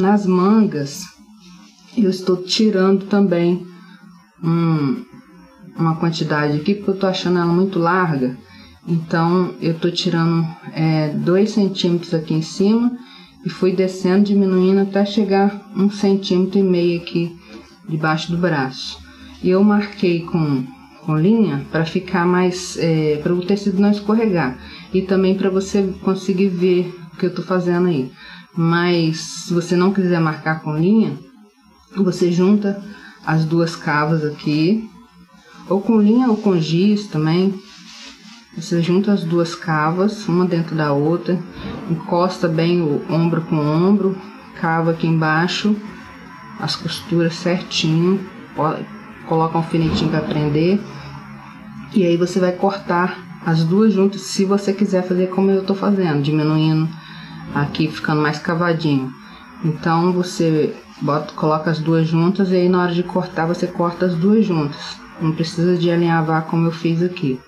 nas mangas, eu estou tirando também um, uma quantidade aqui, porque eu estou achando ela muito larga. Então, eu estou tirando 2 é, centímetros aqui em cima e fui descendo, diminuindo até chegar um centímetro e meio aqui debaixo do braço. E eu marquei com, com linha para ficar mais, é, para o tecido não escorregar e também para você conseguir ver o que eu estou fazendo aí. Mas se você não quiser marcar com linha, você junta as duas cavas aqui, ou com linha ou com giz também. Você junta as duas cavas, uma dentro da outra, encosta bem o ombro com o ombro, cava aqui embaixo as costuras certinho, coloca um alfinetinho para prender. E aí você vai cortar as duas juntas se você quiser fazer como eu estou fazendo, diminuindo aqui, ficando mais cavadinho. Então você bota, coloca as duas juntas e aí na hora de cortar você corta as duas juntas. Não precisa de alinhavar como eu fiz aqui.